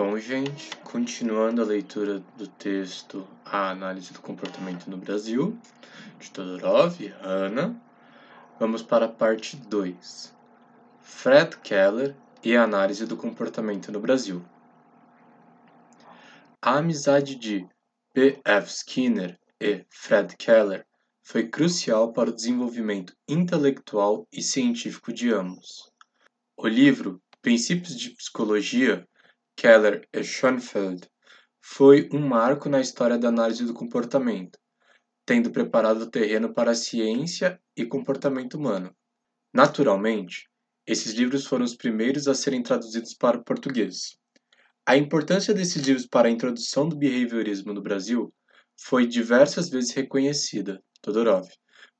Bom, gente, continuando a leitura do texto A Análise do Comportamento no Brasil, de Todorov e Hanna, vamos para a parte 2. Fred Keller e a Análise do Comportamento no Brasil. A amizade de P. F. Skinner e Fred Keller foi crucial para o desenvolvimento intelectual e científico de ambos. O livro Princípios de Psicologia Keller e Schoenfeld foi um marco na história da análise do comportamento, tendo preparado o terreno para a ciência e comportamento humano. Naturalmente, esses livros foram os primeiros a serem traduzidos para o português. A importância desses livros para a introdução do behaviorismo no Brasil foi diversas vezes reconhecida, Todorov,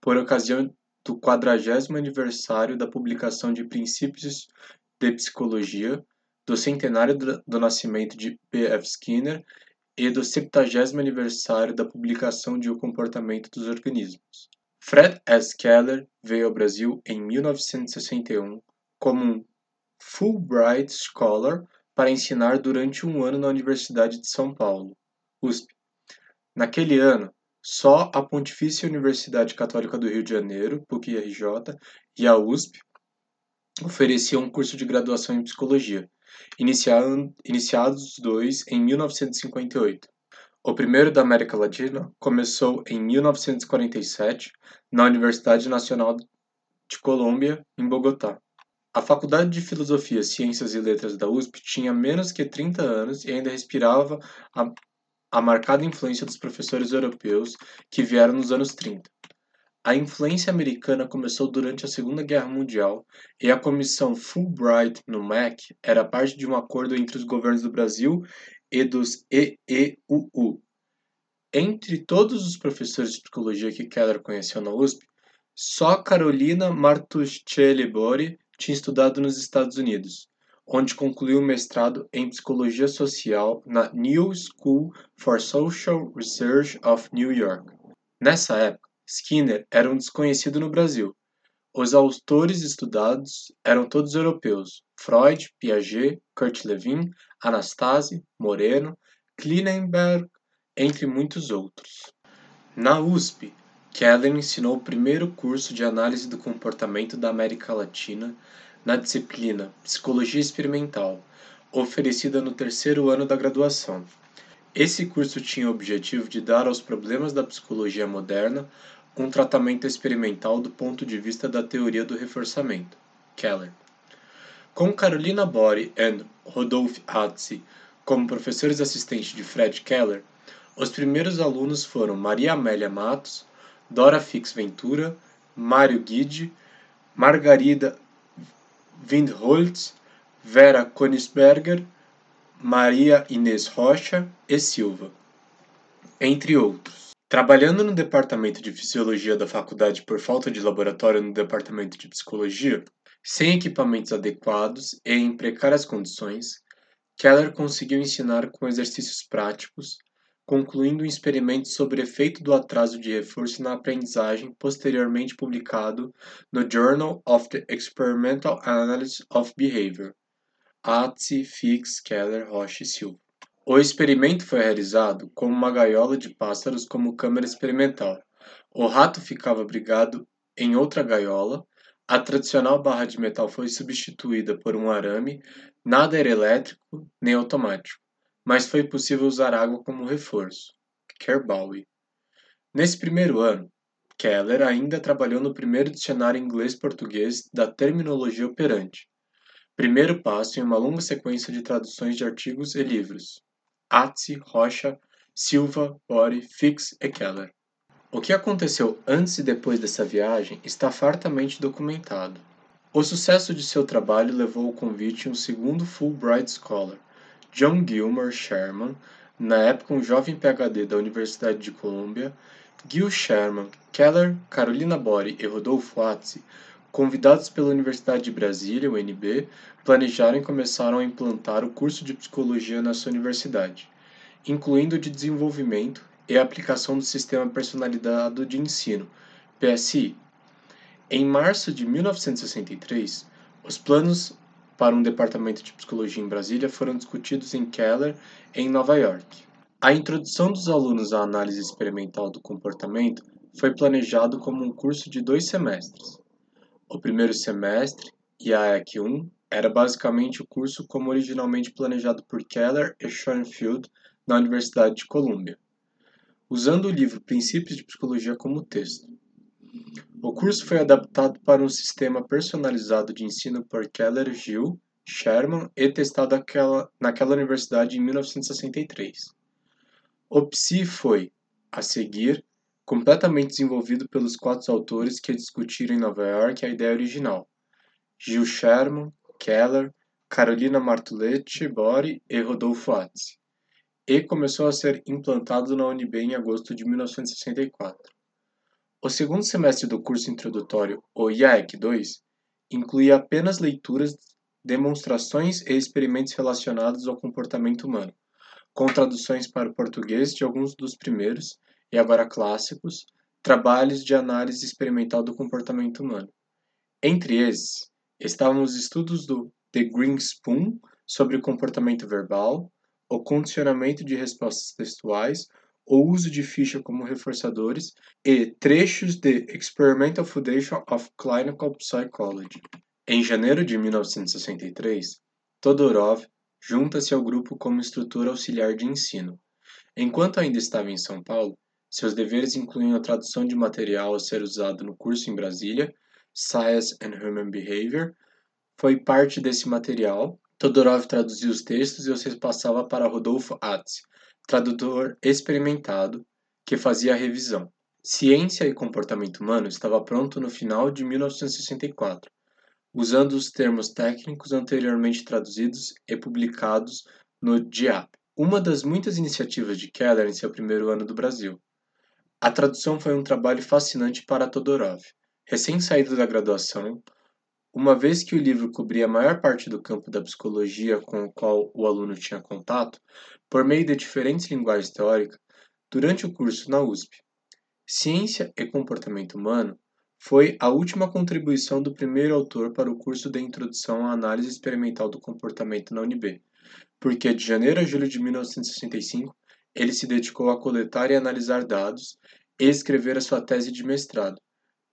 por ocasião do 40 aniversário da publicação de Princípios de Psicologia do centenário do nascimento de P. F. Skinner e do 70 aniversário da publicação de O Comportamento dos Organismos. Fred S. Keller veio ao Brasil em 1961 como um Fulbright Scholar para ensinar durante um ano na Universidade de São Paulo, USP. Naquele ano, só a Pontifícia Universidade Católica do Rio de Janeiro, PUC-RJ, e a USP ofereciam um curso de graduação em psicologia, iniciados os dois em 1958. O primeiro da América Latina começou em 1947 na Universidade Nacional de Colômbia, em Bogotá. A Faculdade de Filosofia, Ciências e Letras da USP tinha menos que 30 anos e ainda respirava a, a marcada influência dos professores europeus que vieram nos anos 30. A influência americana começou durante a Segunda Guerra Mundial e a Comissão Fulbright no MEC era parte de um acordo entre os governos do Brasil e dos EEUU. Entre todos os professores de psicologia que Keller conheceu na USP, só Carolina Martuchelli Bori tinha estudado nos Estados Unidos, onde concluiu o mestrado em psicologia social na New School for Social Research of New York. Nessa época, Skinner era um desconhecido no Brasil. Os autores estudados eram todos europeus: Freud, Piaget, Kurt Lewin, Anastase, Moreno, Klinenberg, entre muitos outros. Na USP, Keller ensinou o primeiro curso de análise do comportamento da América Latina na disciplina Psicologia Experimental, oferecida no terceiro ano da graduação. Esse curso tinha o objetivo de dar aos problemas da psicologia moderna um tratamento experimental do ponto de vista da teoria do reforçamento. Keller. Com Carolina Bori e Rodolphe Hatzi como professores assistentes de Fred Keller, os primeiros alunos foram Maria Amélia Matos, Dora Fix Ventura, Mário Guide, Margarida Windholz, Vera Konisberger, Maria Inês Rocha e Silva, entre outros. Trabalhando no departamento de fisiologia da faculdade por falta de laboratório no departamento de psicologia, sem equipamentos adequados e em precárias condições, Keller conseguiu ensinar com exercícios práticos, concluindo um experimento sobre efeito do atraso de reforço na aprendizagem posteriormente publicado no Journal of the Experimental Analysis of Behavior, Atzi, Fix, Keller, Rocha e Silva. O experimento foi realizado com uma gaiola de pássaros como câmera experimental. O rato ficava abrigado em outra gaiola, a tradicional barra de metal foi substituída por um arame, nada era elétrico nem automático, mas foi possível usar água como reforço. Kerbawi. Nesse primeiro ano, Keller ainda trabalhou no primeiro dicionário inglês-português da terminologia operante, primeiro passo em uma longa sequência de traduções de artigos e livros. Atzi, Rocha, Silva, Bori, Fix e Keller. O que aconteceu antes e depois dessa viagem está fartamente documentado. O sucesso de seu trabalho levou ao convite um segundo Fulbright Scholar, John Gilmore Sherman, na época um jovem PhD da Universidade de Colômbia, Gil Sherman, Keller, Carolina Bori e Rodolfo Atzi, convidados pela Universidade de Brasília, UNB, planejaram e começaram a implantar o curso de psicologia na sua universidade, incluindo o de desenvolvimento e aplicação do Sistema Personalizado de Ensino, PSI. Em março de 1963, os planos para um departamento de psicologia em Brasília foram discutidos em Keller, em Nova York. A introdução dos alunos à análise experimental do comportamento foi planejado como um curso de dois semestres. O primeiro semestre, IAEC 1, era basicamente o curso como originalmente planejado por Keller e Schoenfield na Universidade de Columbia, usando o livro Princípios de Psicologia como texto. O curso foi adaptado para um sistema personalizado de ensino por Keller, Gill, Sherman e testado naquela universidade em 1963. O PSI foi, a seguir, completamente desenvolvido pelos quatro autores que discutiram em Nova York a ideia original: Gil Sherman, Keller, Carolina Martuletti Bori e Rodolfo Atzi, e começou a ser implantado na UNB em agosto de 1964. O segundo semestre do curso introdutório, o IAEC 2, incluía apenas leituras, demonstrações e experimentos relacionados ao comportamento humano, com traduções para o português de alguns dos primeiros, e agora clássicos, trabalhos de análise experimental do comportamento humano. Entre esses, estavam os estudos do The Green Spoon sobre o comportamento verbal, o condicionamento de respostas textuais, o uso de ficha como reforçadores e trechos de Experimental Foundation of Clinical Psychology. Em janeiro de 1963, Todorov junta-se ao grupo como instrutor auxiliar de ensino. Enquanto ainda estava em São Paulo, seus deveres incluíam a tradução de material a ser usado no curso em Brasília, Science and Human Behavior, foi parte desse material. Todorov traduziu os textos e os repassava para Rodolfo Atz, tradutor experimentado, que fazia a revisão. Ciência e Comportamento Humano estava pronto no final de 1964, usando os termos técnicos anteriormente traduzidos e publicados no DIAP, uma das muitas iniciativas de Keller em seu primeiro ano do Brasil. A tradução foi um trabalho fascinante para Todorov. Recém-saído da graduação, uma vez que o livro cobria a maior parte do campo da psicologia com o qual o aluno tinha contato, por meio de diferentes linguagens teóricas, durante o curso na USP. Ciência e Comportamento Humano foi a última contribuição do primeiro autor para o curso de Introdução à Análise Experimental do Comportamento na UNB, porque de janeiro a julho de 1965 ele se dedicou a coletar e analisar dados e escrever a sua tese de mestrado,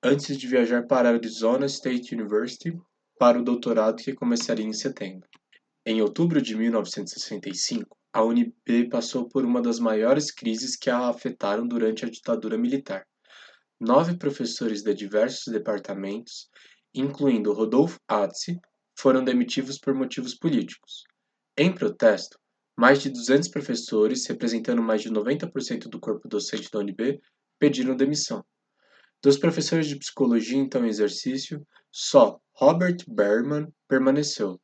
antes de viajar para Arizona State University para o doutorado que começaria em setembro. Em outubro de 1965, a UNB passou por uma das maiores crises que a afetaram durante a ditadura militar. Nove professores de diversos departamentos, incluindo Rodolfo Atzi, foram demitidos por motivos políticos. Em protesto, mais de 200 professores, representando mais de 90% do corpo docente da UNB, pediram demissão. Dos professores de psicologia então em exercício, só Robert Berman permaneceu.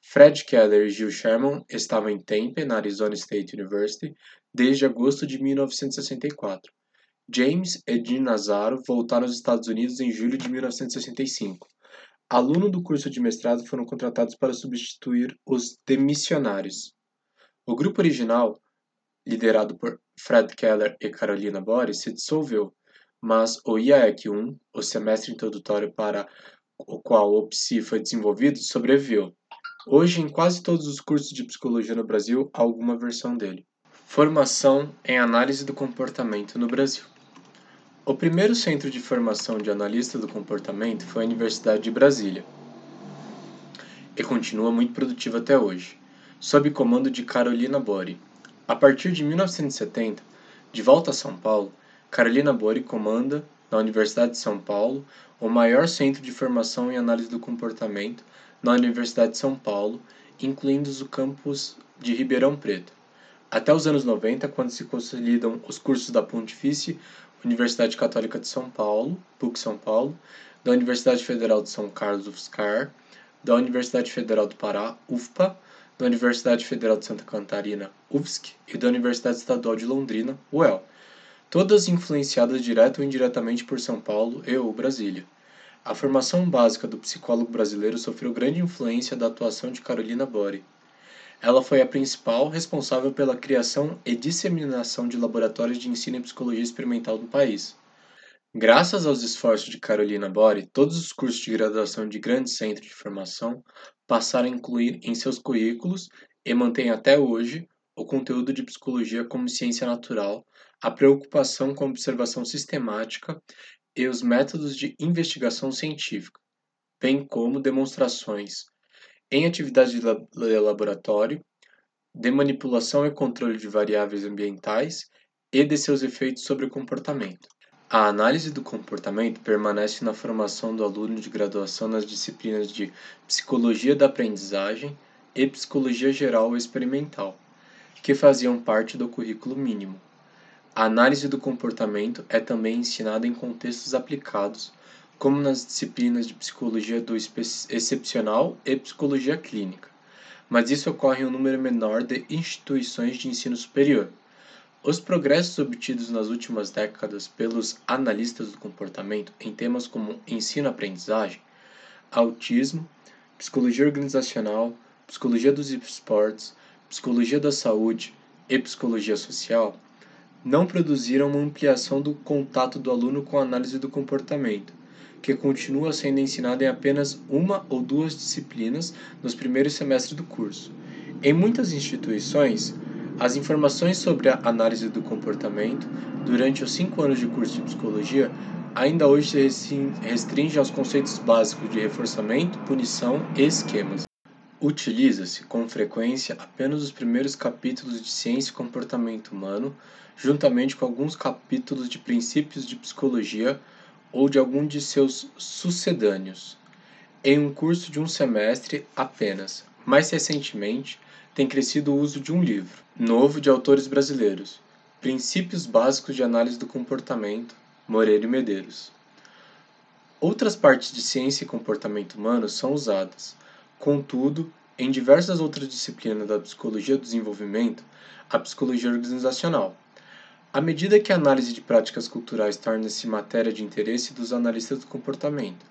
Fred Keller e Gil Sherman estavam em Tempe, na Arizona State University, desde agosto de 1964. James e Jean Nazaro voltaram aos Estados Unidos em julho de 1965. Alunos do curso de mestrado foram contratados para substituir os demissionários. O grupo original, liderado por Fred Keller e Carolina Boris, se dissolveu mas o IAEC 1, o semestre introdutório para o qual o PSI foi desenvolvido, sobreviveu. Hoje, em quase todos os cursos de psicologia no Brasil, há alguma versão dele. Formação em análise do comportamento no Brasil. O primeiro centro de formação de analista do comportamento foi a Universidade de Brasília e continua muito produtiva até hoje, sob comando de Carolina Bori. A partir de 1970, de volta a São Paulo, Carolina Bori comanda, na Universidade de São Paulo, o maior centro de formação em análise do comportamento na Universidade de São Paulo, incluindo o campus de Ribeirão Preto. Até os anos 90, quando se consolidam os cursos da Pontifícia Universidade Católica de São Paulo, PUC São Paulo, da Universidade Federal de São Carlos, UFSCar, da Universidade Federal do Pará, UFPA, da Universidade Federal de Santa Catarina, UFSC, e da Universidade Estadual de Londrina, UEL todas influenciadas direta ou indiretamente por São Paulo e ou Brasília. A formação básica do psicólogo brasileiro sofreu grande influência da atuação de Carolina Bori. Ela foi a principal responsável pela criação e disseminação de laboratórios de ensino em psicologia experimental no país. Graças aos esforços de Carolina Bori, todos os cursos de graduação de grande centro de formação passaram a incluir em seus currículos e mantêm até hoje o conteúdo de psicologia como ciência natural, a preocupação com a observação sistemática e os métodos de investigação científica, bem como demonstrações em atividades de laboratório, de manipulação e controle de variáveis ambientais e de seus efeitos sobre o comportamento. A análise do comportamento permanece na formação do aluno de graduação nas disciplinas de Psicologia da Aprendizagem e Psicologia Geral Experimental, que faziam parte do currículo mínimo. A análise do comportamento é também ensinada em contextos aplicados, como nas disciplinas de Psicologia do Excepcional e Psicologia Clínica, mas isso ocorre em um número menor de instituições de ensino superior. Os progressos obtidos nas últimas décadas pelos analistas do comportamento em temas como ensino-aprendizagem, autismo, psicologia organizacional, psicologia dos esportes, psicologia da saúde e psicologia social não produziram uma ampliação do contato do aluno com a análise do comportamento, que continua sendo ensinada em apenas uma ou duas disciplinas nos primeiros semestres do curso. Em muitas instituições, as informações sobre a análise do comportamento durante os cinco anos de curso de psicologia ainda hoje se restringe aos conceitos básicos de reforçamento, punição e esquemas. Utiliza-se com frequência apenas os primeiros capítulos de Ciência e Comportamento Humano, juntamente com alguns capítulos de Princípios de Psicologia ou de algum de seus sucedâneos, em um curso de um semestre apenas. Mais recentemente, tem crescido o uso de um livro, novo de autores brasileiros, Princípios Básicos de Análise do Comportamento, Moreira e Medeiros. Outras partes de ciência e comportamento humano são usadas Contudo, em diversas outras disciplinas da psicologia do desenvolvimento, a psicologia organizacional. À medida que a análise de práticas culturais torna-se matéria de interesse dos analistas do comportamento,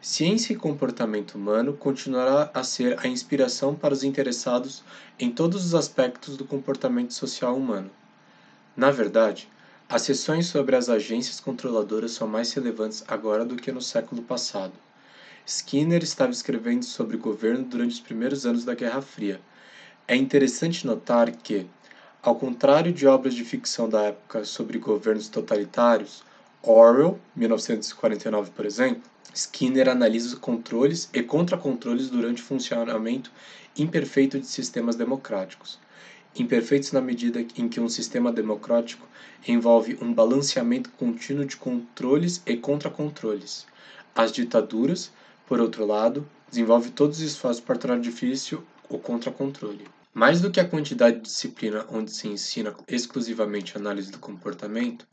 ciência e comportamento humano continuará a ser a inspiração para os interessados em todos os aspectos do comportamento social humano. Na verdade, as sessões sobre as agências controladoras são mais relevantes agora do que no século passado. Skinner estava escrevendo sobre governo durante os primeiros anos da Guerra Fria. É interessante notar que, ao contrário de obras de ficção da época sobre governos totalitários, Orwell, 1949, por exemplo, Skinner analisa os controles e contracontroles durante o funcionamento imperfeito de sistemas democráticos. Imperfeitos na medida em que um sistema democrático envolve um balanceamento contínuo de controles e contracontroles. As ditaduras, por outro lado, desenvolve todos os esforços para tornar difícil o contracontrole. Mais do que a quantidade de disciplina onde se ensina exclusivamente análise do comportamento,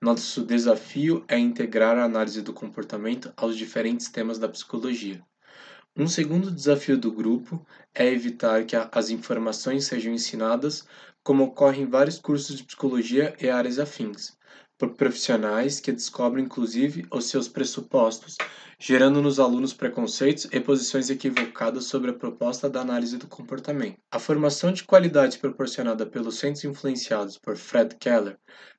nosso desafio é integrar a análise do comportamento aos diferentes temas da psicologia. Um segundo desafio do grupo é evitar que as informações sejam ensinadas como ocorre em vários cursos de psicologia e áreas afins, por profissionais que descobrem inclusive os seus pressupostos, gerando nos alunos preconceitos e posições equivocadas sobre a proposta da análise do comportamento. A formação de qualidade proporcionada pelos centros influenciados por Fred Keller,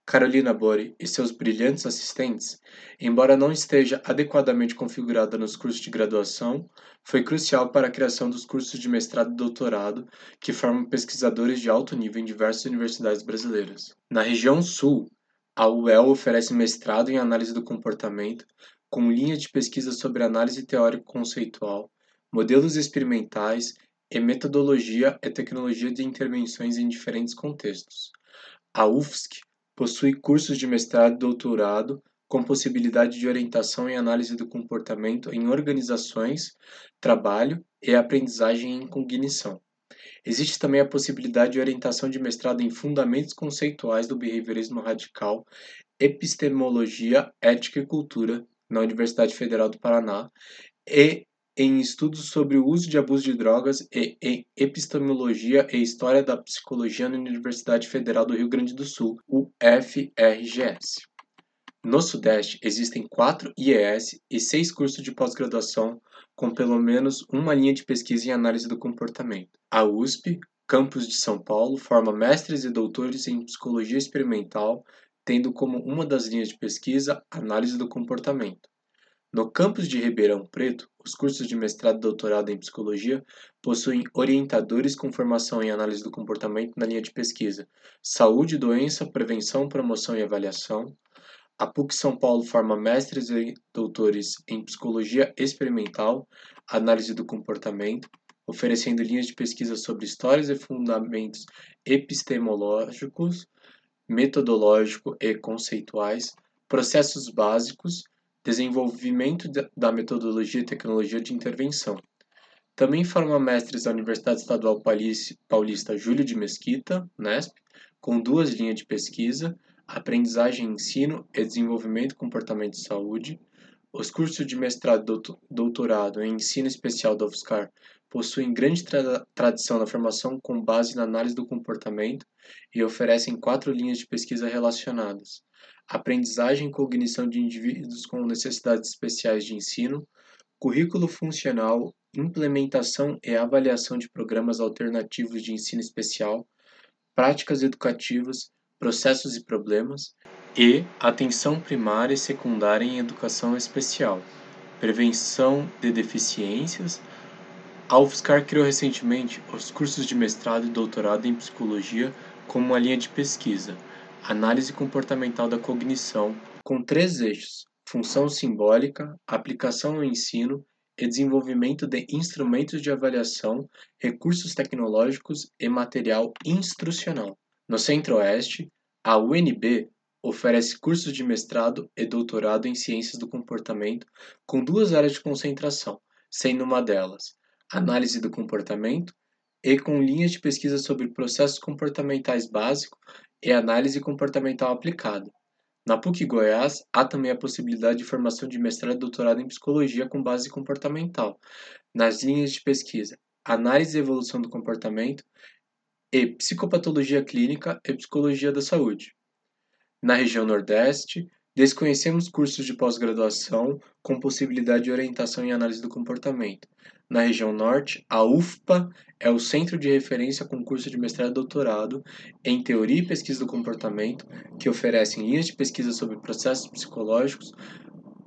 Carolina Bori e seus brilhantes assistentes, embora não esteja adequadamente configurada nos cursos de graduação, foi crucial para a criação dos cursos de mestrado e doutorado, que formam pesquisadores de alto nível em diversas universidades brasileiras. Na região sul, a UEL oferece mestrado em análise do comportamento, com linhas de pesquisa sobre análise teórico-conceitual, modelos experimentais e metodologia e tecnologia de intervenções em diferentes contextos. A UFSC possui cursos de mestrado e doutorado com possibilidade de orientação em análise do comportamento em organizações, trabalho e aprendizagem em cognição. Existe também a possibilidade de orientação de mestrado em Fundamentos Conceituais do Behaviorismo Radical, Epistemologia, Ética e Cultura, na Universidade Federal do Paraná, e em Estudos sobre o Uso de Abuso de Drogas e em Epistemologia e História da Psicologia na Universidade Federal do Rio Grande do Sul, UFRGS. No Sudeste, existem quatro IES e seis cursos de pós-graduação com pelo menos uma linha de pesquisa em análise do comportamento. A USP, campus de São Paulo, forma mestres e doutores em psicologia experimental, tendo como uma das linhas de pesquisa análise do comportamento. No campus de Ribeirão Preto, os cursos de mestrado e doutorado em psicologia possuem orientadores com formação em análise do comportamento na linha de pesquisa Saúde, Doença, Prevenção, Promoção e Avaliação. A PUC São Paulo forma mestres e doutores em psicologia experimental, análise do comportamento, oferecendo linhas de pesquisa sobre histórias e fundamentos epistemológicos, metodológico e conceituais, processos básicos desenvolvimento da metodologia e tecnologia de intervenção. Também forma mestres da Universidade Estadual Paulista Júlio de Mesquita, NESP, com duas linhas de pesquisa, aprendizagem, ensino e desenvolvimento comportamento e saúde. Os cursos de mestrado e doutorado em ensino especial da UFSCar possuem grande tra tradição na formação com base na análise do comportamento e oferecem quatro linhas de pesquisa relacionadas: aprendizagem e cognição de indivíduos com necessidades especiais de ensino, currículo funcional, implementação e avaliação de programas alternativos de ensino especial, práticas educativas, processos e problemas, e atenção primária e secundária em educação especial, prevenção de deficiências. A UFSCar criou recentemente os cursos de mestrado e doutorado em psicologia como uma linha de pesquisa análise comportamental da cognição, com três eixos: função simbólica, aplicação ao ensino e desenvolvimento de instrumentos de avaliação, recursos tecnológicos e material instrucional. No Centro-Oeste, a UNB oferece cursos de mestrado e doutorado em ciências do comportamento com duas áreas de concentração, sendo uma delas análise do comportamento e com linhas de pesquisa sobre processos comportamentais básicos e análise comportamental aplicada. Na PUC Goiás, há também a possibilidade de formação de mestrado e doutorado em psicologia com base comportamental, nas linhas de pesquisa Análise e evolução do comportamento e Psicopatologia clínica e Psicologia da saúde. Na região Nordeste, desconhecemos cursos de pós-graduação com possibilidade de orientação em análise do comportamento, na região norte, a UFPA é o centro de referência com curso de mestrado e doutorado em Teoria e Pesquisa do Comportamento, que oferecem linhas de pesquisa sobre processos psicológicos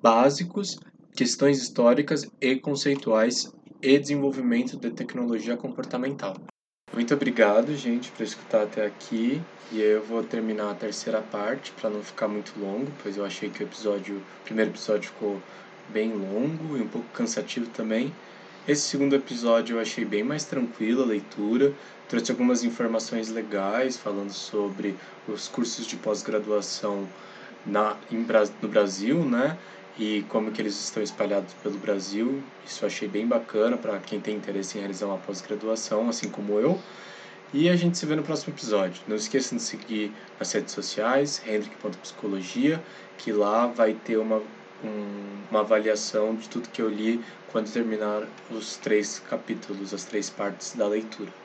básicos, questões históricas e conceituais e desenvolvimento de tecnologia comportamental. Muito obrigado, gente, por escutar até aqui. E eu vou terminar a terceira parte para não ficar muito longo, pois eu achei que o episódio, o primeiro episódio ficou bem longo e um pouco cansativo também. Esse segundo episódio eu achei bem mais tranquilo a leitura, trouxe algumas informações legais falando sobre os cursos de pós-graduação na, em, no Brasil, né? E como que eles estão espalhados pelo Brasil. Isso eu achei bem bacana para quem tem interesse em realizar uma pós-graduação, assim como eu. E a gente se vê no próximo episódio. Não esqueçam de seguir nas redes sociais, hendrick.psicologia, que lá vai ter uma um, uma avaliação de tudo que eu li quando terminar os três capítulos, as três partes da leitura.